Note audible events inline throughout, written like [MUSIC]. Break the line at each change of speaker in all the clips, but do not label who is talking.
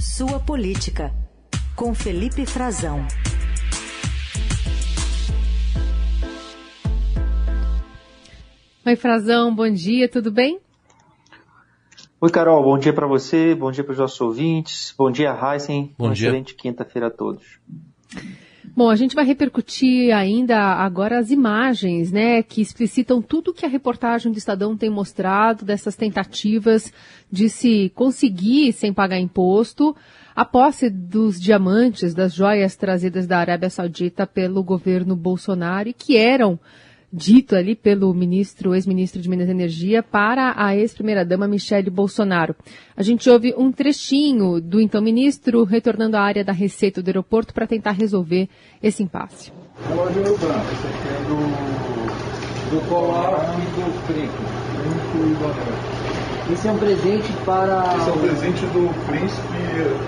Sua Política, com Felipe Frazão.
Oi, Frazão, bom dia, tudo bem?
Oi, Carol, bom dia para você, bom dia para os nossos ouvintes, bom dia, Heisen,
bom
uma
dia.
excelente quinta-feira a todos.
Bom, a gente vai repercutir ainda agora as imagens, né, que explicitam tudo que a reportagem do Estadão tem mostrado dessas tentativas de se conseguir sem pagar imposto. A posse dos diamantes, das joias trazidas da Arábia Saudita pelo governo Bolsonaro e que eram dito ali pelo ministro, ex-ministro de Minas e Energia, para a ex-primeira-dama Michele Bolsonaro. A gente ouve um trechinho do então ministro retornando à área da Receita do aeroporto para tentar resolver esse impasse.
Relógio Branco, esse aqui é do, do colar e do.
Esse é um presente para.
Esse é um presente do príncipe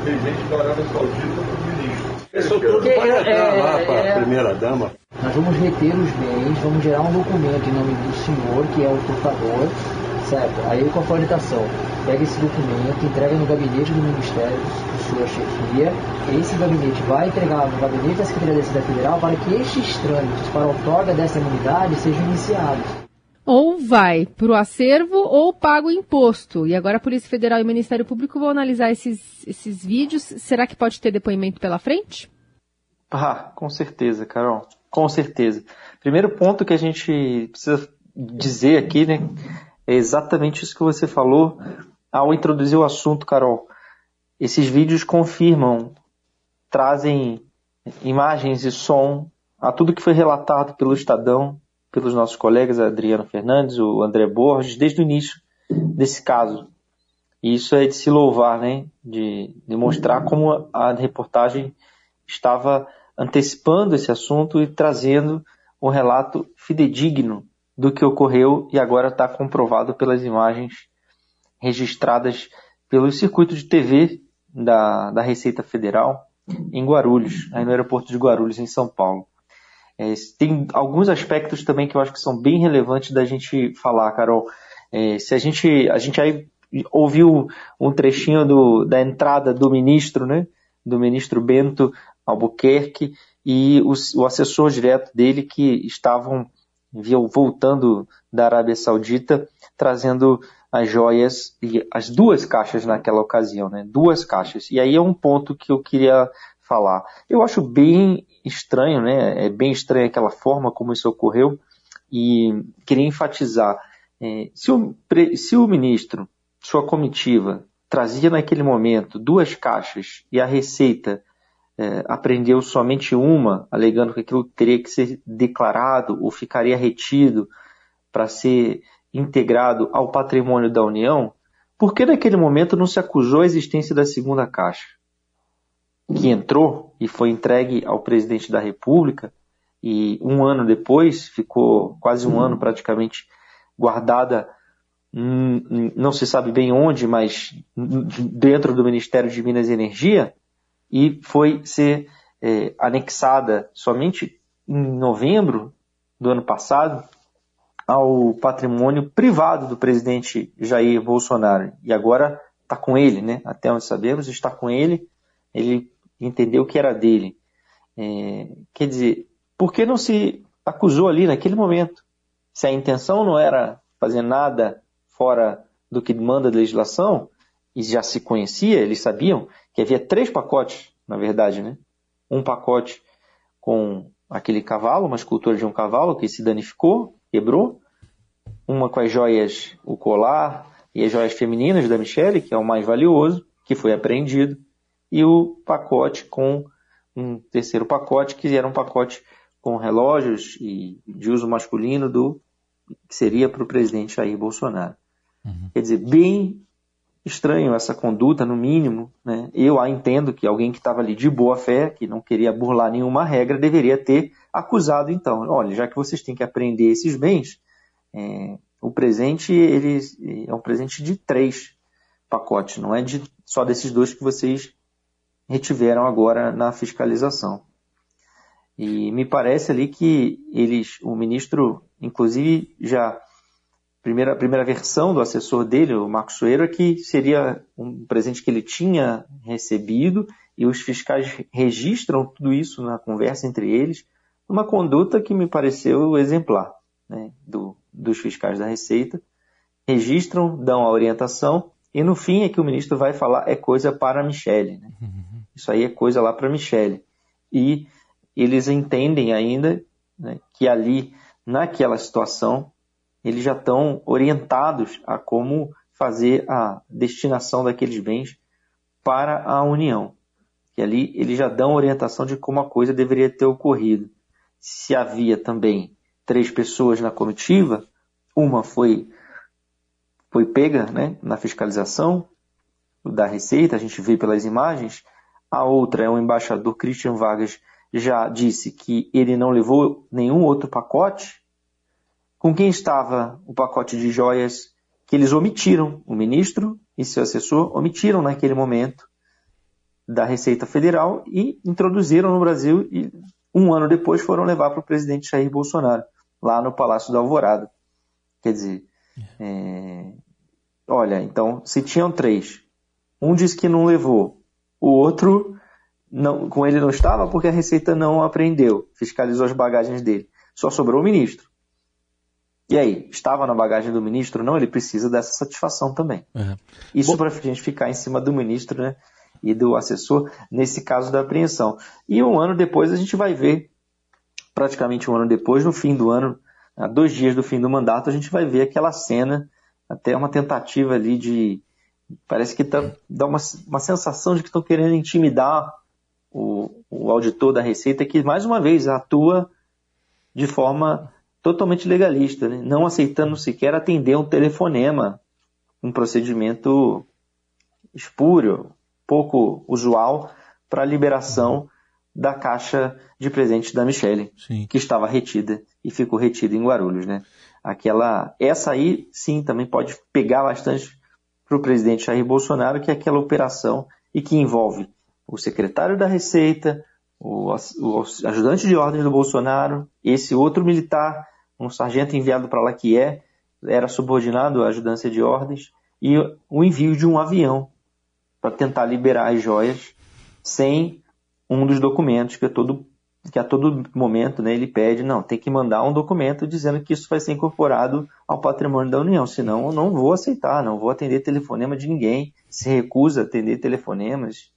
regente da Arábia Saudita para o ministro.
Isso tudo vai entrar lá para a
é-
primeira dama.
Nós vamos reter os bens, vamos gerar um documento em nome do senhor, que é o portador, certo? Aí com a formatação, pega esse documento, entrega no gabinete do Ministério de sua chefia. Esse gabinete vai entregar no gabinete da Secretaria da Receita Federal para que estes trâmites para a outorga dessa imunidade sejam iniciados.
Ou vai para o acervo ou paga o imposto. E agora a Polícia Federal e o Ministério Público vão analisar esses, esses vídeos. Será que pode ter depoimento pela frente?
Ah, com certeza, Carol, com certeza. Primeiro ponto que a gente precisa dizer aqui, né, é exatamente isso que você falou ao introduzir o assunto, Carol. Esses vídeos confirmam, trazem imagens e som a tudo que foi relatado pelo Estadão, pelos nossos colegas Adriano Fernandes, o André Borges, desde o início desse caso. E isso é de se louvar, né? De, de mostrar como a reportagem estava antecipando esse assunto e trazendo um relato fidedigno do que ocorreu e agora está comprovado pelas imagens registradas pelo circuito de TV da, da Receita Federal em Guarulhos, aí no aeroporto de Guarulhos, em São Paulo. É, tem alguns aspectos também que eu acho que são bem relevantes da gente falar, Carol. É, se a gente, a gente aí ouviu um trechinho do, da entrada do ministro, né, do ministro Bento Albuquerque e o, o assessor direto dele que estavam voltando da Arábia Saudita trazendo as joias e as duas caixas naquela ocasião, né? Duas caixas. E aí é um ponto que eu queria falar. Eu acho bem estranho, né? É bem estranho aquela forma como isso ocorreu e queria enfatizar é, se, o, se o ministro, sua comitiva, trazia naquele momento duas caixas e a Receita é, apreendeu somente uma, alegando que aquilo teria que ser declarado ou ficaria retido para ser integrado ao patrimônio da União, por que naquele momento não se acusou a existência da segunda caixa? Que entrou e foi entregue ao presidente da República e um ano depois, ficou quase um ano praticamente guardada, não se sabe bem onde, mas dentro do Ministério de Minas e Energia, e foi ser é, anexada somente em novembro do ano passado ao patrimônio privado do presidente Jair Bolsonaro. E agora está com ele, né? Até onde sabemos, está com ele. Ele entendeu que era dele. É, quer dizer, por que não se acusou ali naquele momento? Se a intenção não era fazer nada fora do que manda a legislação, e já se conhecia, eles sabiam que havia três pacotes, na verdade, né? Um pacote com aquele cavalo, uma escultura de um cavalo que se danificou, quebrou. Uma com as joias, o colar e as joias femininas da Michelle, que é o mais valioso, que foi apreendido. E o pacote com um terceiro pacote, que era um pacote com relógios e de uso masculino do que seria para o presidente Jair Bolsonaro. Uhum. Quer dizer, bem estranho essa conduta, no mínimo. Né? Eu a entendo que alguém que estava ali de boa fé, que não queria burlar nenhuma regra, deveria ter acusado então. Olha, já que vocês têm que apreender esses bens, é, o presente ele é um presente de três pacotes, não é de só desses dois que vocês retiveram agora na fiscalização. E me parece ali que eles, o ministro, inclusive, já primeira, primeira versão do assessor dele, o Marcos Soeiro, é que seria um presente que ele tinha recebido e os fiscais registram tudo isso na conversa entre eles, uma conduta que me pareceu exemplar né, do, dos fiscais da Receita, registram, dão a orientação e no fim é que o ministro vai falar é coisa para a Michele. Né? Uhum. Isso aí é coisa lá para Michele. E eles entendem ainda né, que ali, naquela situação, eles já estão orientados a como fazer a destinação daqueles bens para a União. Que ali eles já dão orientação de como a coisa deveria ter ocorrido. Se havia também três pessoas na comitiva, uma foi foi pega né, na fiscalização da Receita, a gente vê pelas imagens. A outra é o embaixador Christian Vargas já disse que ele não levou nenhum outro pacote. Com quem estava o pacote de joias que eles omitiram, o ministro e seu assessor omitiram naquele momento da Receita Federal e introduziram no Brasil e um ano depois foram levar para o presidente Jair Bolsonaro, lá no Palácio da Alvorada. Quer dizer, é... olha, então, se tinham três, um disse que não levou, o outro não, com ele não estava porque a Receita não apreendeu, fiscalizou as bagagens dele. Só sobrou o ministro. E aí, estava na bagagem do ministro? Não, ele precisa dessa satisfação também. Uhum. Isso para a gente ficar em cima do ministro né, e do assessor, nesse caso da apreensão. E um ano depois a gente vai ver, praticamente um ano depois, no fim do ano, a dois dias do fim do mandato, a gente vai ver aquela cena, até uma tentativa ali de. Parece que tá, dá uma, uma sensação de que estão querendo intimidar o, o auditor da Receita, que mais uma vez atua de forma totalmente legalista, né? não aceitando sequer atender um telefonema, um procedimento espúrio, pouco usual para a liberação da caixa de presentes da Michelle, sim. que estava retida e ficou retida em Guarulhos, né? Aquela, essa aí, sim, também pode pegar bastante para o presidente Jair Bolsonaro, que é aquela operação e que envolve o secretário da Receita, o, o ajudante de ordem do Bolsonaro, esse outro militar, um sargento enviado para lá que é, era subordinado à ajudância de ordens, e o envio de um avião para tentar liberar as joias sem um dos documentos que a todo, que a todo momento né, ele pede, não, tem que mandar um documento dizendo que isso vai ser incorporado ao patrimônio da União, senão eu não vou aceitar, não vou atender telefonema de ninguém, se recusa a atender telefonemas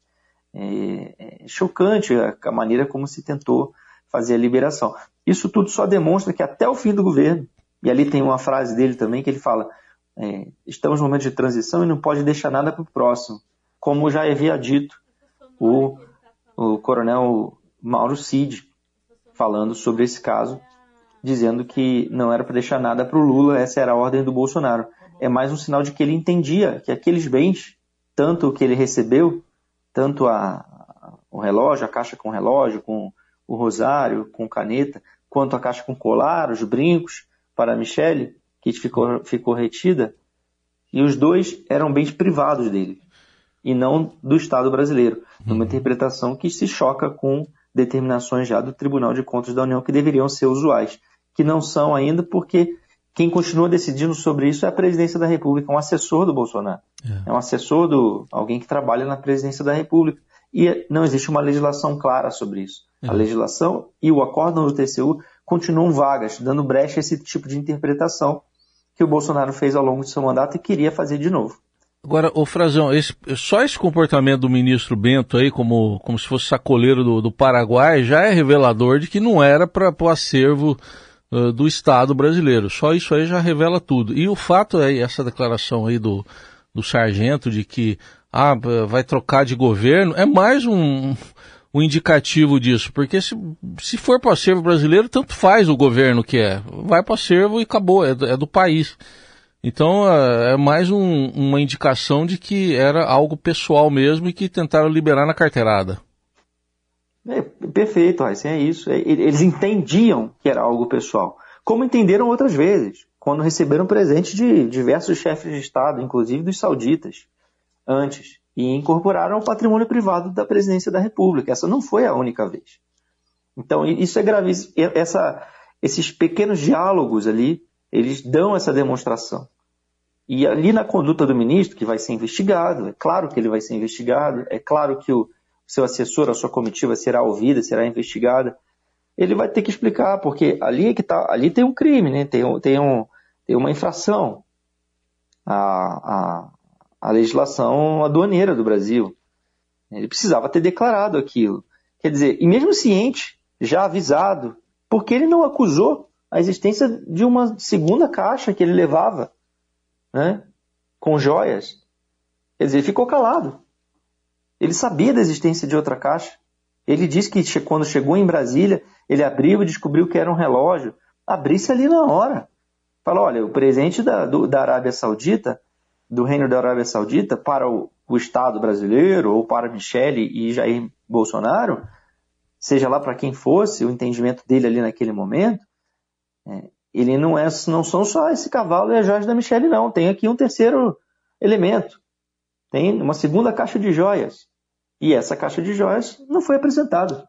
é, é chocante a, maneira como se tentou fazer a liberação. Isso tudo só demonstra que até o fim do governo, e ali tem uma frase dele também que ele fala: é, estamos no momento de transição e não pode deixar nada para o próximo, como já havia dito o, o coronel Mauro Cid, falando sobre esse caso, dizendo que não era para deixar nada para o Lula, essa era a ordem do Bolsonaro. É mais um sinal de que ele entendia que aqueles bens, tanto o que ele recebeu tanto a, o relógio, a caixa com relógio, com o rosário, com caneta, quanto a caixa com colar, os brincos para a Michele, que ficou, ficou retida, e os dois eram bens privados dele, e não do Estado brasileiro, numa uhum. interpretação que se choca com determinações já do Tribunal de Contas da União que deveriam ser usuais, que não são ainda porque quem continua decidindo sobre isso é a presidência da República, um assessor do Bolsonaro. É, é um assessor do alguém que trabalha na presidência da República. E não existe uma legislação clara sobre isso. É. A legislação e o acórdão do TCU continuam vagas, dando brecha a esse tipo de interpretação que o Bolsonaro fez ao longo de seu mandato e queria fazer de novo.
Agora, o Frazão, esse, só esse comportamento do ministro Bento aí, como, como se fosse sacoleiro do, do Paraguai, já é revelador de que não era para o acervo do Estado brasileiro. Só isso aí já revela tudo. E o fato é essa declaração aí do, do sargento de que ah, vai trocar de governo é mais um, um indicativo disso, porque se, se for para o acervo brasileiro, tanto faz o governo que é. Vai para o acervo e acabou, é do, é do país. Então é, é mais um, uma indicação de que era algo pessoal mesmo e que tentaram liberar na carteirada.
É, perfeito, Raíssa, é isso. É, eles entendiam que era algo pessoal. Como entenderam outras vezes, quando receberam presentes de diversos chefes de Estado, inclusive dos sauditas, antes, e incorporaram o patrimônio privado da presidência da República. Essa não foi a única vez. Então, isso é gravíssimo. Essa, esses pequenos diálogos ali Eles dão essa demonstração. E ali na conduta do ministro, que vai ser investigado, é claro que ele vai ser investigado, é claro que o seu assessor, a sua comitiva será ouvida, será investigada, ele vai ter que explicar, porque ali é que tá, ali tem um crime, né? tem, tem, um, tem uma infração à, à, à legislação aduaneira do Brasil. Ele precisava ter declarado aquilo. Quer dizer, e mesmo ciente, já avisado, porque ele não acusou a existência de uma segunda caixa que ele levava, né, com joias. Quer dizer, ficou calado. Ele sabia da existência de outra caixa. Ele disse que quando chegou em Brasília, ele abriu e descobriu que era um relógio. Abrisse ali na hora. Fala, olha, o presente da, do, da Arábia Saudita, do Reino da Arábia Saudita, para o, o Estado brasileiro, ou para Michele e Jair Bolsonaro, seja lá para quem fosse, o entendimento dele ali naquele momento, é, ele não, é, não são só esse cavalo e a joias da Michele, não. Tem aqui um terceiro elemento. Tem uma segunda caixa de joias. E essa caixa de joias não foi apresentada.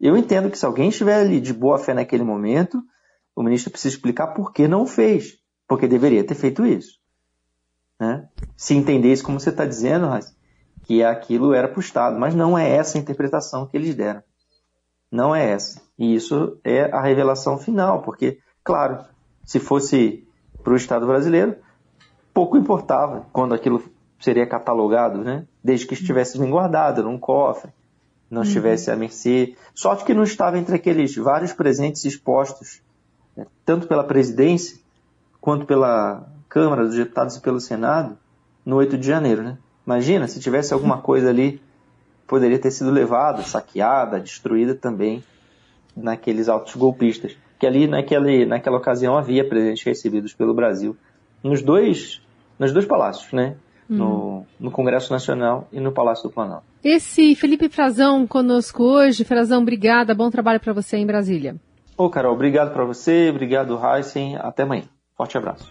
Eu entendo que se alguém estiver ali de boa fé naquele momento, o ministro precisa explicar por que não fez. Porque deveria ter feito isso. Né? Se entendesse como você está dizendo, que aquilo era para o Estado. Mas não é essa a interpretação que eles deram. Não é essa. E isso é a revelação final, porque, claro, se fosse para o Estado brasileiro, pouco importava quando aquilo seria catalogado, né? desde que estivesse bem guardado num cofre, não estivesse uhum. à mercê. Sorte que não estava entre aqueles vários presentes expostos, né? tanto pela presidência quanto pela Câmara dos Deputados e pelo Senado, no 8 de janeiro. Né? Imagina se tivesse alguma [LAUGHS] coisa ali poderia ter sido levada, saqueada, destruída também naqueles autos golpistas. Que ali naquele, naquela ocasião havia presentes recebidos pelo Brasil nos dois, nos dois palácios, né? Hum. No, no, Congresso Nacional e no Palácio do Planalto.
Esse Felipe Frazão conosco hoje. Frazão, obrigada. Bom trabalho para você em Brasília.
Ô, Carol, obrigado para você, obrigado, Heisen. Até amanhã. Forte abraço.